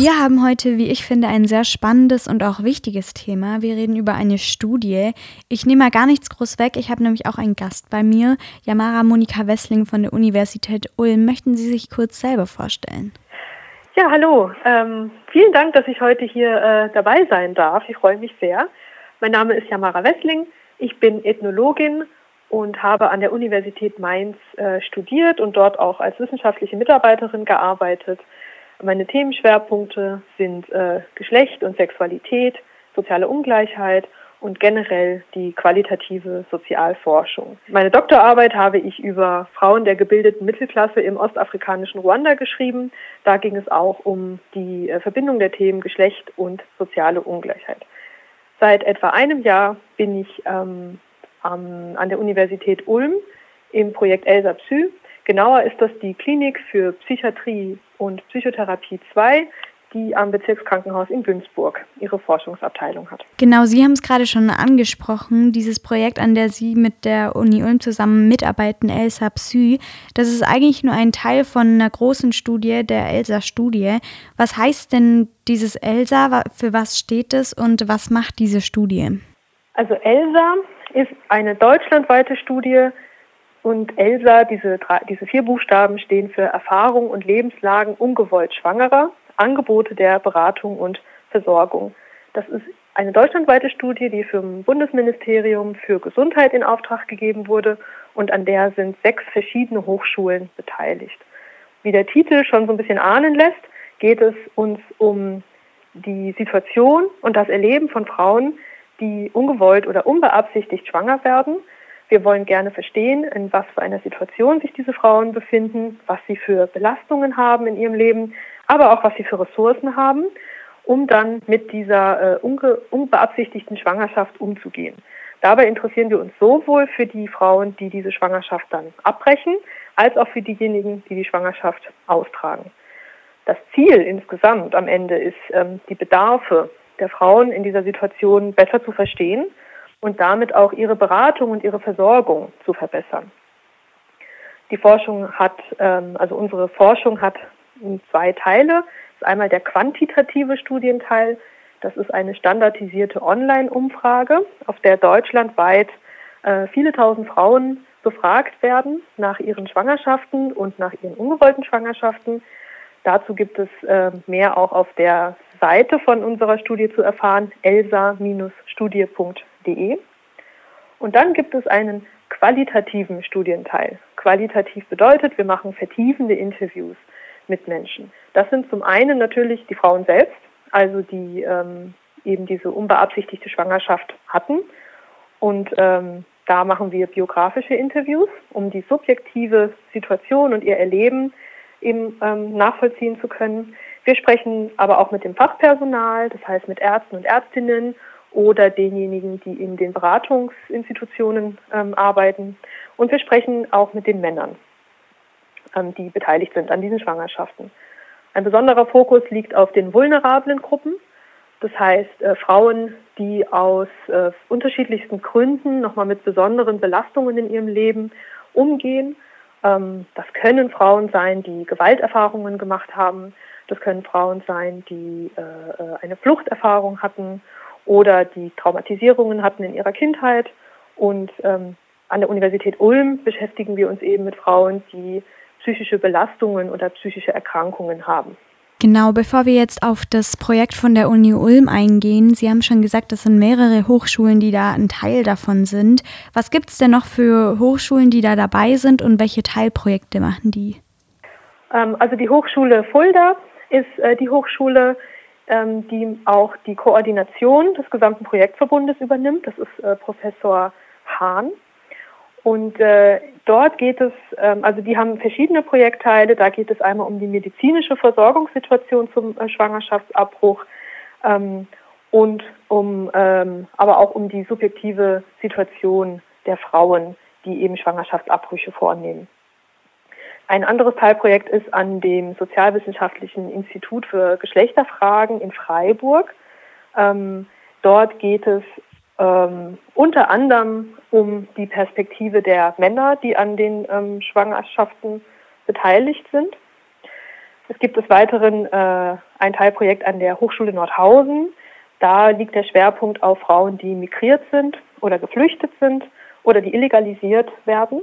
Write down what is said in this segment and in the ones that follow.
Wir haben heute, wie ich finde, ein sehr spannendes und auch wichtiges Thema. Wir reden über eine Studie. Ich nehme mal gar nichts groß weg. Ich habe nämlich auch einen Gast bei mir, Yamara Monika Wessling von der Universität Ulm. Möchten Sie sich kurz selber vorstellen? Ja, hallo. Ähm, vielen Dank, dass ich heute hier äh, dabei sein darf. Ich freue mich sehr. Mein Name ist Yamara Wessling. Ich bin Ethnologin und habe an der Universität Mainz äh, studiert und dort auch als wissenschaftliche Mitarbeiterin gearbeitet. Meine Themenschwerpunkte sind äh, Geschlecht und Sexualität, soziale Ungleichheit und generell die qualitative Sozialforschung. Meine Doktorarbeit habe ich über Frauen der gebildeten Mittelklasse im ostafrikanischen Ruanda geschrieben. Da ging es auch um die äh, Verbindung der Themen Geschlecht und soziale Ungleichheit. Seit etwa einem Jahr bin ich ähm, an der Universität Ulm im Projekt ELSA Psy Genauer ist das die Klinik für Psychiatrie und Psychotherapie 2, die am Bezirkskrankenhaus in Günzburg ihre Forschungsabteilung hat. Genau, Sie haben es gerade schon angesprochen, dieses Projekt, an der Sie mit der Uni Ulm zusammen mitarbeiten, ELSA Psy, das ist eigentlich nur ein Teil von einer großen Studie, der ELSA-Studie. Was heißt denn dieses ELSA, für was steht es und was macht diese Studie? Also ELSA ist eine deutschlandweite Studie, und ELSA, diese, diese vier Buchstaben stehen für Erfahrung und Lebenslagen ungewollt Schwangerer, Angebote der Beratung und Versorgung. Das ist eine deutschlandweite Studie, die vom Bundesministerium für Gesundheit in Auftrag gegeben wurde und an der sind sechs verschiedene Hochschulen beteiligt. Wie der Titel schon so ein bisschen ahnen lässt, geht es uns um die Situation und das Erleben von Frauen, die ungewollt oder unbeabsichtigt schwanger werden wir wollen gerne verstehen, in was für einer Situation sich diese Frauen befinden, was sie für Belastungen haben in ihrem Leben, aber auch was sie für Ressourcen haben, um dann mit dieser äh, unbeabsichtigten Schwangerschaft umzugehen. Dabei interessieren wir uns sowohl für die Frauen, die diese Schwangerschaft dann abbrechen, als auch für diejenigen, die die Schwangerschaft austragen. Das Ziel insgesamt am Ende ist, ähm, die Bedarfe der Frauen in dieser Situation besser zu verstehen und damit auch ihre Beratung und ihre Versorgung zu verbessern. Die Forschung hat, ähm, also unsere Forschung hat zwei Teile. Das ist einmal der quantitative Studienteil. Das ist eine standardisierte Online-Umfrage, auf der deutschlandweit äh, viele tausend Frauen befragt werden nach ihren Schwangerschaften und nach ihren ungewollten Schwangerschaften. Dazu gibt es äh, mehr auch auf der Seite von unserer Studie zu erfahren, elsa-studie.de. Und dann gibt es einen qualitativen Studienteil. Qualitativ bedeutet, wir machen vertiefende Interviews mit Menschen. Das sind zum einen natürlich die Frauen selbst, also die ähm, eben diese unbeabsichtigte Schwangerschaft hatten. Und ähm, da machen wir biografische Interviews, um die subjektive Situation und ihr Erleben eben ähm, nachvollziehen zu können. Wir sprechen aber auch mit dem Fachpersonal, das heißt mit Ärzten und Ärztinnen oder denjenigen, die in den Beratungsinstitutionen ähm, arbeiten. Und wir sprechen auch mit den Männern, ähm, die beteiligt sind an diesen Schwangerschaften. Ein besonderer Fokus liegt auf den vulnerablen Gruppen, das heißt äh, Frauen, die aus äh, unterschiedlichsten Gründen nochmal mit besonderen Belastungen in ihrem Leben umgehen. Ähm, das können Frauen sein, die Gewalterfahrungen gemacht haben. Das können Frauen sein, die äh, äh eine Fluchterfahrung hatten oder die Traumatisierungen hatten in ihrer Kindheit. Und ähm, an der Universität Ulm beschäftigen wir uns eben mit Frauen, die psychische Belastungen oder psychische Erkrankungen haben. Genau, bevor wir jetzt auf das Projekt von der Uni Ulm eingehen, Sie haben schon gesagt, das sind mehrere Hochschulen, die da ein Teil davon sind. Was gibt es denn noch für Hochschulen, die da dabei sind und welche Teilprojekte machen die? Ähm, also die Hochschule Fulda ist äh, die Hochschule, ähm, die auch die Koordination des gesamten Projektverbundes übernimmt. Das ist äh, Professor Hahn. Und äh, dort geht es, ähm, also die haben verschiedene Projektteile. Da geht es einmal um die medizinische Versorgungssituation zum äh, Schwangerschaftsabbruch ähm, und um, ähm, aber auch um die subjektive Situation der Frauen, die eben Schwangerschaftsabbrüche vornehmen. Ein anderes Teilprojekt ist an dem Sozialwissenschaftlichen Institut für Geschlechterfragen in Freiburg. Ähm, dort geht es ähm, unter anderem um die Perspektive der Männer, die an den ähm, Schwangerschaften beteiligt sind. Es gibt des Weiteren äh, ein Teilprojekt an der Hochschule Nordhausen. Da liegt der Schwerpunkt auf Frauen, die migriert sind oder geflüchtet sind oder die illegalisiert werden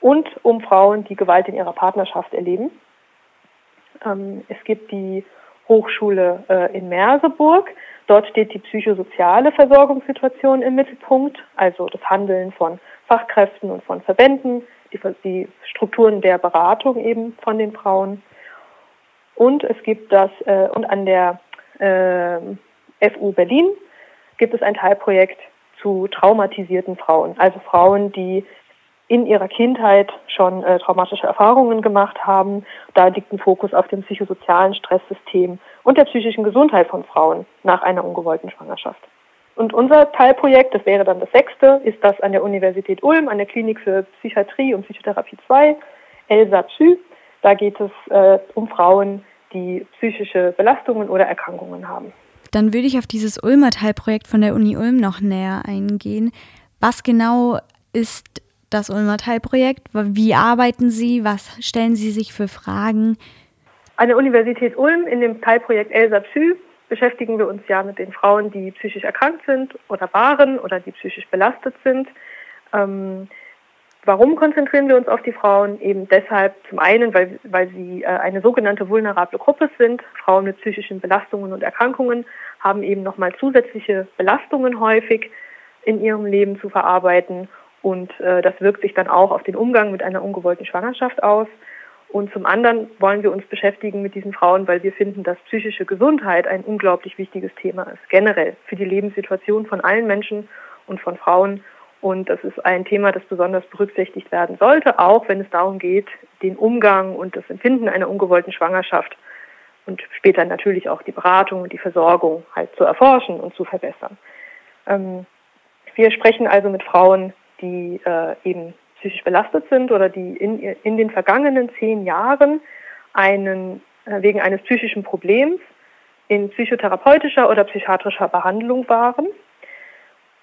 und um Frauen, die Gewalt in ihrer Partnerschaft erleben. Ähm, es gibt die Hochschule äh, in Merseburg. Dort steht die psychosoziale Versorgungssituation im Mittelpunkt, also das Handeln von Fachkräften und von Verbänden, die, Strukturen der Beratung eben von den Frauen. Und es gibt das, äh, und an der äh, FU Berlin gibt es ein Teilprojekt zu traumatisierten Frauen, also Frauen, die in ihrer Kindheit schon äh, traumatische Erfahrungen gemacht haben. Da liegt ein Fokus auf dem psychosozialen Stresssystem und der psychischen Gesundheit von Frauen nach einer ungewollten Schwangerschaft. Und unser Teilprojekt, das wäre dann das sechste, ist das an der Universität Ulm, an der Klinik für Psychiatrie und Psychotherapie 2, ELSA Psy. Da geht es äh, um Frauen, die psychische Belastungen oder Erkrankungen haben. Dann würde ich auf dieses Ulmer Teilprojekt von der Uni Ulm noch näher eingehen. Was genau ist das Ulmer Teilprojekt? Wie arbeiten Sie? Was stellen Sie sich für Fragen? An der Universität Ulm in dem Teilprojekt Elsa Psy beschäftigen wir uns ja mit den Frauen, die psychisch erkrankt sind oder waren oder die psychisch belastet sind. Ähm, warum konzentrieren wir uns auf die Frauen? Eben deshalb zum einen, weil, weil sie äh, eine sogenannte vulnerable Gruppe sind. Frauen mit psychischen Belastungen und Erkrankungen haben eben nochmal zusätzliche Belastungen häufig in ihrem Leben zu verarbeiten und äh, das wirkt sich dann auch auf den Umgang mit einer ungewollten Schwangerschaft aus. Und zum anderen wollen wir uns beschäftigen mit diesen Frauen, weil wir finden, dass psychische Gesundheit ein unglaublich wichtiges Thema ist, generell für die Lebenssituation von allen Menschen und von Frauen. Und das ist ein Thema, das besonders berücksichtigt werden sollte, auch wenn es darum geht, den Umgang und das Empfinden einer ungewollten Schwangerschaft und später natürlich auch die Beratung und die Versorgung halt zu erforschen und zu verbessern. Ähm, wir sprechen also mit Frauen, die äh, eben psychisch belastet sind oder die in, in den vergangenen zehn Jahren einen, äh, wegen eines psychischen Problems in psychotherapeutischer oder psychiatrischer Behandlung waren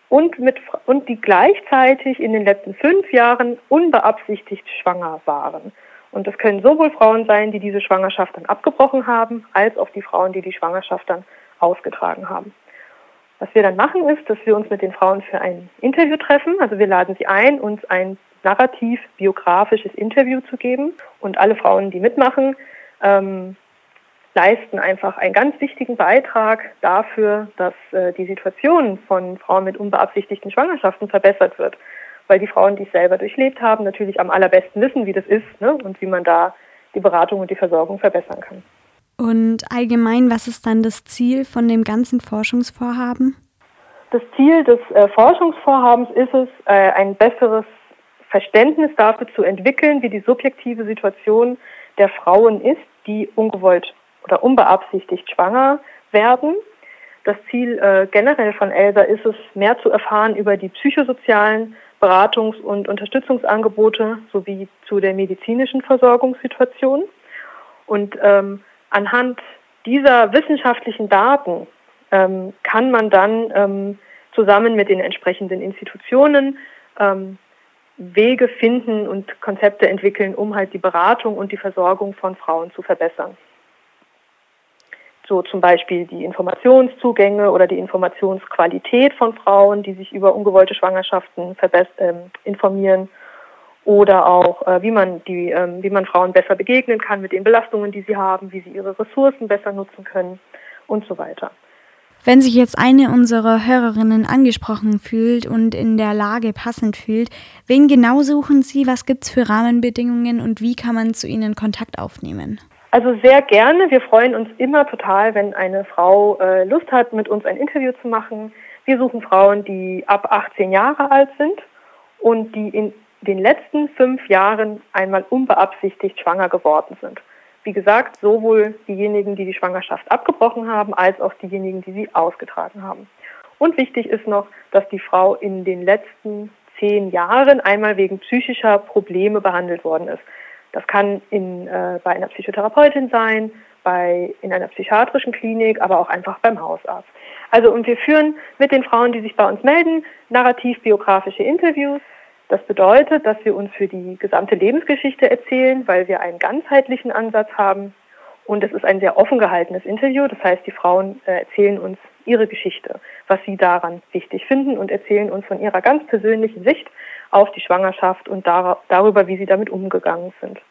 und, mit, und die gleichzeitig in den letzten fünf Jahren unbeabsichtigt schwanger waren. Und das können sowohl Frauen sein, die diese Schwangerschaft dann abgebrochen haben, als auch die Frauen, die die Schwangerschaft dann ausgetragen haben. Was wir dann machen, ist, dass wir uns mit den Frauen für ein Interview treffen. Also wir laden sie ein, uns ein narrativ-biografisches Interview zu geben. Und alle Frauen, die mitmachen, ähm, leisten einfach einen ganz wichtigen Beitrag dafür, dass äh, die Situation von Frauen mit unbeabsichtigten Schwangerschaften verbessert wird. Weil die Frauen, die es selber durchlebt haben, natürlich am allerbesten wissen, wie das ist ne? und wie man da die Beratung und die Versorgung verbessern kann. Und allgemein, was ist dann das Ziel von dem ganzen Forschungsvorhaben? Das Ziel des äh, Forschungsvorhabens ist es, äh, ein besseres Verständnis dafür zu entwickeln, wie die subjektive Situation der Frauen ist, die ungewollt oder unbeabsichtigt schwanger werden. Das Ziel äh, generell von ELSA ist es, mehr zu erfahren über die psychosozialen Beratungs- und Unterstützungsangebote sowie zu der medizinischen Versorgungssituation. Und ähm, anhand dieser wissenschaftlichen Daten ähm, kann man dann ähm, zusammen mit den entsprechenden Institutionen ähm, Wege finden und Konzepte entwickeln, um halt die Beratung und die Versorgung von Frauen zu verbessern. So zum Beispiel die Informationszugänge oder die Informationsqualität von Frauen, die sich über ungewollte Schwangerschaften äh, informieren oder auch äh, wie man die, ähm, wie man Frauen besser begegnen kann mit den Belastungen, die sie haben, wie sie ihre Ressourcen besser nutzen können und so weiter. Wenn sich jetzt eine unserer Hörerinnen angesprochen fühlt und in der Lage passend fühlt, wen genau suchen Sie? Was gibt es für Rahmenbedingungen und wie kann man zu Ihnen Kontakt aufnehmen? Also sehr gerne. Wir freuen uns immer total, wenn eine Frau äh, Lust hat, mit uns ein Interview zu machen. Wir suchen Frauen, die ab 18 Jahre alt sind und die in den letzten fünf Jahren einmal unbeabsichtigt schwanger geworden sind. Wie gesagt, sowohl diejenigen, die die Schwangerschaft abgebrochen haben, als auch diejenigen, die sie ausgetragen haben. Und wichtig ist noch, dass die Frau in den letzten zehn Jahren einmal wegen psychischer Probleme behandelt worden ist. Das kann in, äh, bei einer Psychotherapeutin sein, bei, in einer psychiatrischen Klinik, aber auch einfach beim Hausarzt. Also und wir führen mit den Frauen, die sich bei uns melden, narrativ-biografische Interviews das bedeutet, dass wir uns für die gesamte Lebensgeschichte erzählen, weil wir einen ganzheitlichen Ansatz haben Und es ist ein sehr offen gehaltenes Interview. Das heißt, die Frauen äh, erzählen uns ihre Geschichte, was sie daran wichtig finden und erzählen uns von ihrer ganz persönlichen Sicht auf die Schwangerschaft und dar darüber, wie sie damit umgegangen sind.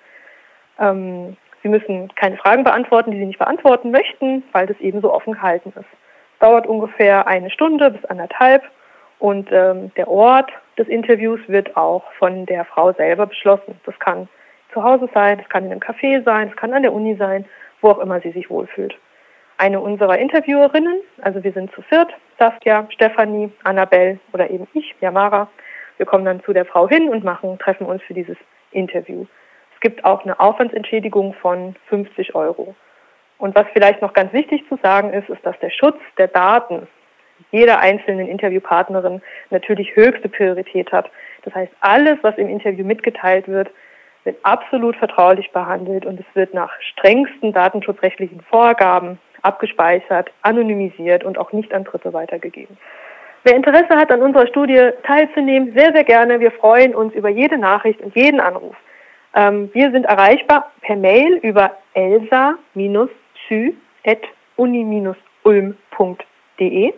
Ähm, sie müssen keine Fragen beantworten, die sie nicht beantworten möchten, weil das eben so offen gehalten ist. Dauert ungefähr eine Stunde bis anderthalb und ähm, der Ort des Interviews wird auch von der Frau selber beschlossen. Das kann zu Hause sein, das kann in einem Café sein, das kann an der Uni sein, wo auch immer sie sich wohlfühlt. Eine unserer Interviewerinnen, also wir sind zu viert, Saskia, Stefanie, Annabelle oder eben ich, Yamara, wir kommen dann zu der Frau hin und machen, treffen uns für dieses Interview. Es gibt auch eine Aufwandsentschädigung von 50 Euro. Und was vielleicht noch ganz wichtig zu sagen ist, ist, dass der Schutz der Daten jeder einzelnen Interviewpartnerin natürlich höchste Priorität hat. Das heißt, alles, was im Interview mitgeteilt wird, wird absolut vertraulich behandelt und es wird nach strengsten datenschutzrechtlichen Vorgaben abgespeichert, anonymisiert und auch nicht an Dritte weitergegeben. Wer Interesse hat, an unserer Studie teilzunehmen, sehr, sehr gerne. Wir freuen uns über jede Nachricht und jeden Anruf. Ähm, wir sind erreichbar per Mail über elsa-zü.uni-ulm.de.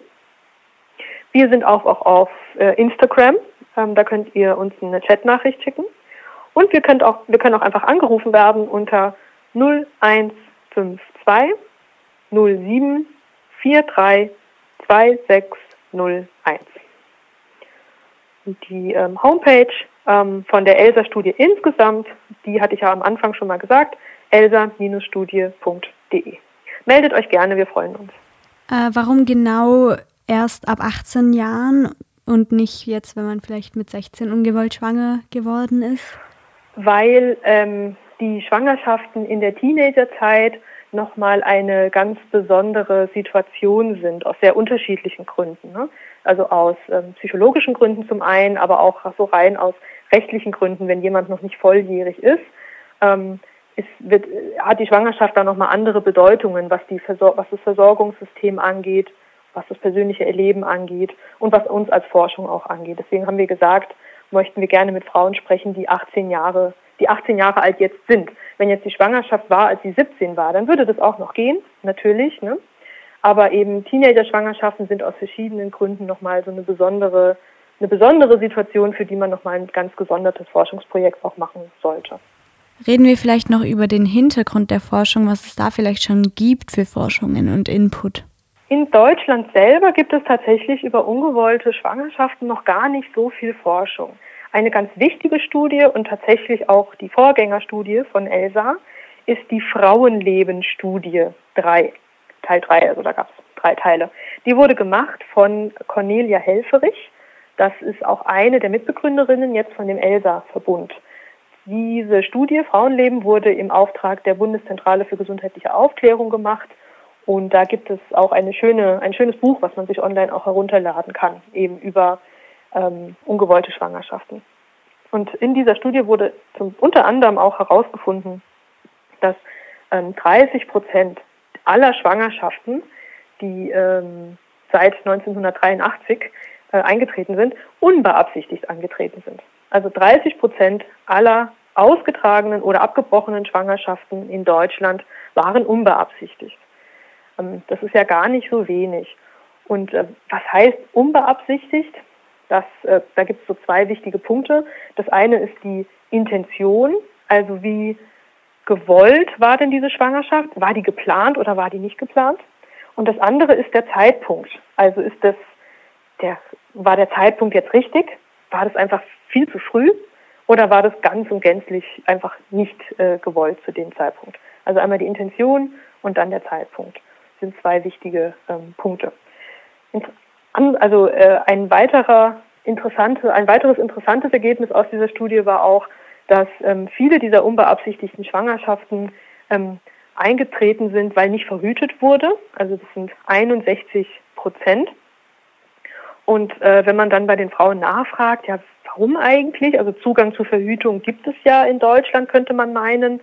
Wir sind auch, auch auf äh, Instagram. Ähm, da könnt ihr uns eine Chatnachricht schicken. Und wir, könnt auch, wir können auch einfach angerufen werden unter 0152 07 43 2601. Und die ähm, Homepage ähm, von der ELSA-Studie insgesamt, die hatte ich ja am Anfang schon mal gesagt, elsa-studie.de. Meldet euch gerne, wir freuen uns. Äh, warum genau erst ab 18 Jahren und nicht jetzt, wenn man vielleicht mit 16 ungewollt schwanger geworden ist? weil ähm, die Schwangerschaften in der Teenagerzeit nochmal eine ganz besondere Situation sind, aus sehr unterschiedlichen Gründen. Ne? Also aus ähm, psychologischen Gründen zum einen, aber auch so rein aus rechtlichen Gründen, wenn jemand noch nicht volljährig ist. Ähm, es wird, hat die Schwangerschaft da nochmal andere Bedeutungen, was, die was das Versorgungssystem angeht, was das persönliche Erleben angeht und was uns als Forschung auch angeht. Deswegen haben wir gesagt, möchten wir gerne mit Frauen sprechen, die 18 Jahre, die 18 Jahre alt jetzt sind. Wenn jetzt die Schwangerschaft war, als sie 17 war, dann würde das auch noch gehen, natürlich. Ne? Aber eben Teenager-Schwangerschaften sind aus verschiedenen Gründen nochmal so eine besondere, eine besondere Situation, für die man nochmal ein ganz gesondertes Forschungsprojekt auch machen sollte. Reden wir vielleicht noch über den Hintergrund der Forschung, was es da vielleicht schon gibt für Forschungen und Input. In Deutschland selber gibt es tatsächlich über ungewollte Schwangerschaften noch gar nicht so viel Forschung. Eine ganz wichtige Studie und tatsächlich auch die Vorgängerstudie von ELSA ist die Frauenleben-Studie 3, Teil 3, also da gab es drei Teile. Die wurde gemacht von Cornelia Helferich. Das ist auch eine der Mitbegründerinnen jetzt von dem ELSA-Verbund. Diese Studie Frauenleben wurde im Auftrag der Bundeszentrale für gesundheitliche Aufklärung gemacht und da gibt es auch eine schöne, ein schönes Buch, was man sich online auch herunterladen kann, eben über ähm, ungewollte Schwangerschaften. Und in dieser Studie wurde zum, unter anderem auch herausgefunden, dass ähm, 30 Prozent aller Schwangerschaften, die ähm, seit 1983 äh, eingetreten sind, unbeabsichtigt angetreten sind. Also 30 Prozent aller ausgetragenen oder abgebrochenen Schwangerschaften in Deutschland waren unbeabsichtigt. Ähm, das ist ja gar nicht so wenig. Und äh, was heißt unbeabsichtigt? Das, äh, da gibt es so zwei wichtige Punkte. Das eine ist die Intention, also wie gewollt war denn diese Schwangerschaft? War die geplant oder war die nicht geplant? Und das andere ist der Zeitpunkt. Also ist das der, war der Zeitpunkt jetzt richtig? War das einfach viel zu früh? Oder war das ganz und gänzlich einfach nicht äh, gewollt zu dem Zeitpunkt? Also einmal die Intention und dann der Zeitpunkt sind zwei wichtige ähm, Punkte. Also äh, ein weiterer interessante, ein weiteres interessantes Ergebnis aus dieser Studie war auch, dass ähm, viele dieser unbeabsichtigten Schwangerschaften ähm, eingetreten sind, weil nicht verhütet wurde. Also das sind 61 Prozent. Und äh, wenn man dann bei den Frauen nachfragt, ja, warum eigentlich? Also Zugang zur Verhütung gibt es ja in Deutschland, könnte man meinen.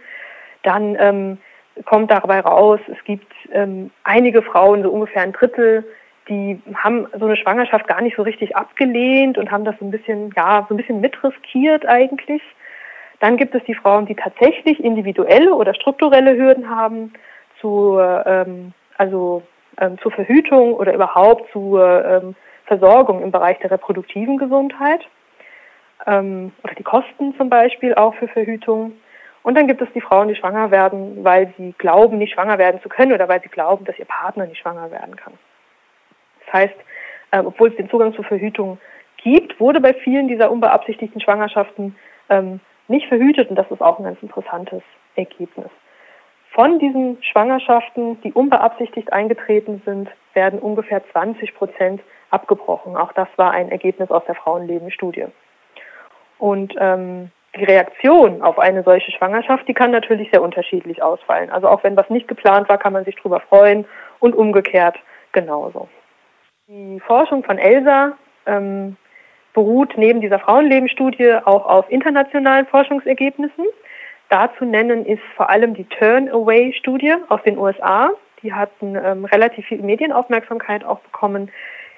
Dann ähm, kommt dabei raus, es gibt ähm, einige Frauen, so ungefähr ein Drittel, die haben so eine Schwangerschaft gar nicht so richtig abgelehnt und haben das so ein bisschen, ja, so ein bisschen mitriskiert eigentlich. Dann gibt es die Frauen, die tatsächlich individuelle oder strukturelle Hürden haben. zu, ähm, also ähm, zur Verhütung oder überhaupt zur ähm, Versorgung im Bereich der reproduktiven Gesundheit ähm, oder die Kosten zum Beispiel auch für Verhütung. Und dann gibt es die Frauen, die schwanger werden, weil sie glauben, nicht schwanger werden zu können oder weil sie glauben, dass ihr Partner nicht schwanger werden kann. Das heißt, äh, obwohl es den Zugang zur Verhütung gibt, wurde bei vielen dieser unbeabsichtigten Schwangerschaften ähm, nicht verhütet und das ist auch ein ganz interessantes Ergebnis. Von diesen Schwangerschaften, die unbeabsichtigt eingetreten sind, werden ungefähr 20 Prozent abgebrochen. Auch das war ein Ergebnis aus der Frauenleben-Studie. Und ähm, die Reaktion auf eine solche Schwangerschaft, die kann natürlich sehr unterschiedlich ausfallen. Also auch wenn was nicht geplant war, kann man sich darüber freuen und umgekehrt genauso. Die Forschung von Elsa ähm, beruht neben dieser Frauenlebenstudie auch auf internationalen Forschungsergebnissen. Dazu nennen ist vor allem die Turn-Away-Studie aus den USA. Die hatten ähm, relativ viel Medienaufmerksamkeit auch bekommen.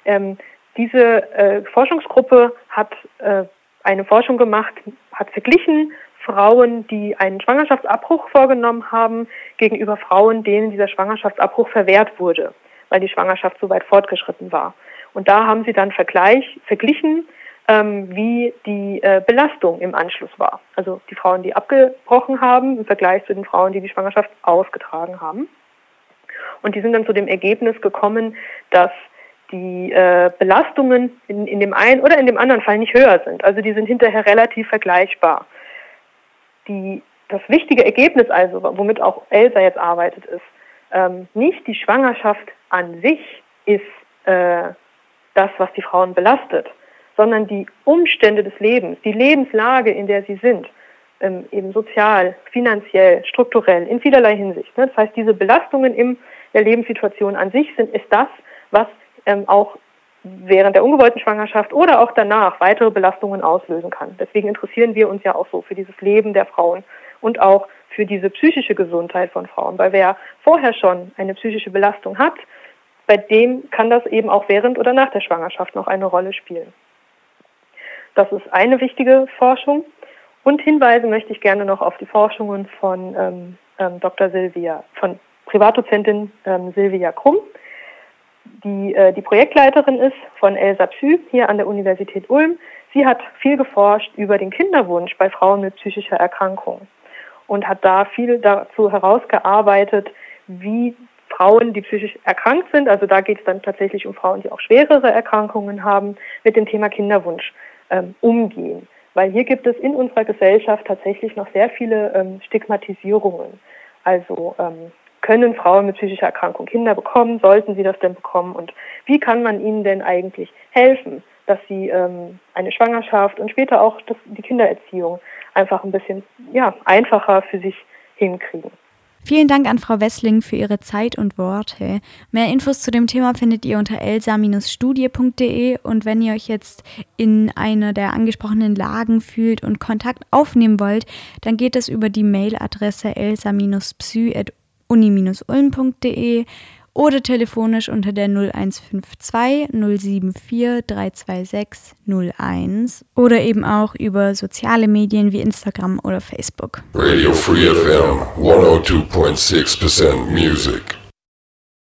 Ähm, diese äh, Forschungsgruppe hat äh, eine Forschung gemacht, hat verglichen Frauen, die einen Schwangerschaftsabbruch vorgenommen haben, gegenüber Frauen, denen dieser Schwangerschaftsabbruch verwehrt wurde, weil die Schwangerschaft so weit fortgeschritten war. Und da haben sie dann Vergleich, verglichen, ähm, wie die äh, Belastung im Anschluss war. Also die Frauen, die abgebrochen haben, im Vergleich zu den Frauen, die die Schwangerschaft ausgetragen haben. Und die sind dann zu dem Ergebnis gekommen, dass die äh, Belastungen in, in dem einen oder in dem anderen Fall nicht höher sind. Also die sind hinterher relativ vergleichbar. Die, das wichtige Ergebnis also, womit auch Elsa jetzt arbeitet, ist, ähm, nicht die Schwangerschaft an sich ist äh, das, was die Frauen belastet, sondern die Umstände des Lebens, die Lebenslage, in der sie sind, ähm, eben sozial, finanziell, strukturell, in vielerlei Hinsicht. Ne? Das heißt, diese Belastungen in der Lebenssituation an sich sind, ist das, was ähm, auch während der ungewollten Schwangerschaft oder auch danach weitere Belastungen auslösen kann. Deswegen interessieren wir uns ja auch so für dieses Leben der Frauen und auch für diese psychische Gesundheit von Frauen. Weil wer vorher schon eine psychische Belastung hat, bei dem kann das eben auch während oder nach der Schwangerschaft noch eine Rolle spielen. Das ist eine wichtige Forschung. Und hinweisen möchte ich gerne noch auf die Forschungen von ähm, ähm, Dr. Silvia, von Privatdozentin ähm, Silvia Krumm, die äh, die Projektleiterin ist von Elsa Psy hier an der Universität Ulm. Sie hat viel geforscht über den Kinderwunsch bei Frauen mit psychischer Erkrankung und hat da viel dazu herausgearbeitet, wie Frauen, die psychisch erkrankt sind, also da geht es dann tatsächlich um Frauen, die auch schwerere Erkrankungen haben, mit dem Thema Kinderwunsch ähm, umgehen. Weil hier gibt es in unserer Gesellschaft tatsächlich noch sehr viele ähm, Stigmatisierungen. Also ähm, können Frauen mit psychischer Erkrankung Kinder bekommen? Sollten sie das denn bekommen? Und wie kann man ihnen denn eigentlich helfen, dass sie ähm, eine Schwangerschaft und später auch das, die Kindererziehung einfach ein bisschen ja, einfacher für sich hinkriegen? Vielen Dank an Frau Wessling für Ihre Zeit und Worte. Mehr Infos zu dem Thema findet ihr unter elsa-studie.de und wenn ihr euch jetzt in einer der angesprochenen Lagen fühlt und Kontakt aufnehmen wollt, dann geht es über die Mailadresse elsa-psy.de uni-ulm.de oder telefonisch unter der 0152 074 326 01 oder eben auch über soziale Medien wie Instagram oder Facebook. Radio Free FM 102.6% Music.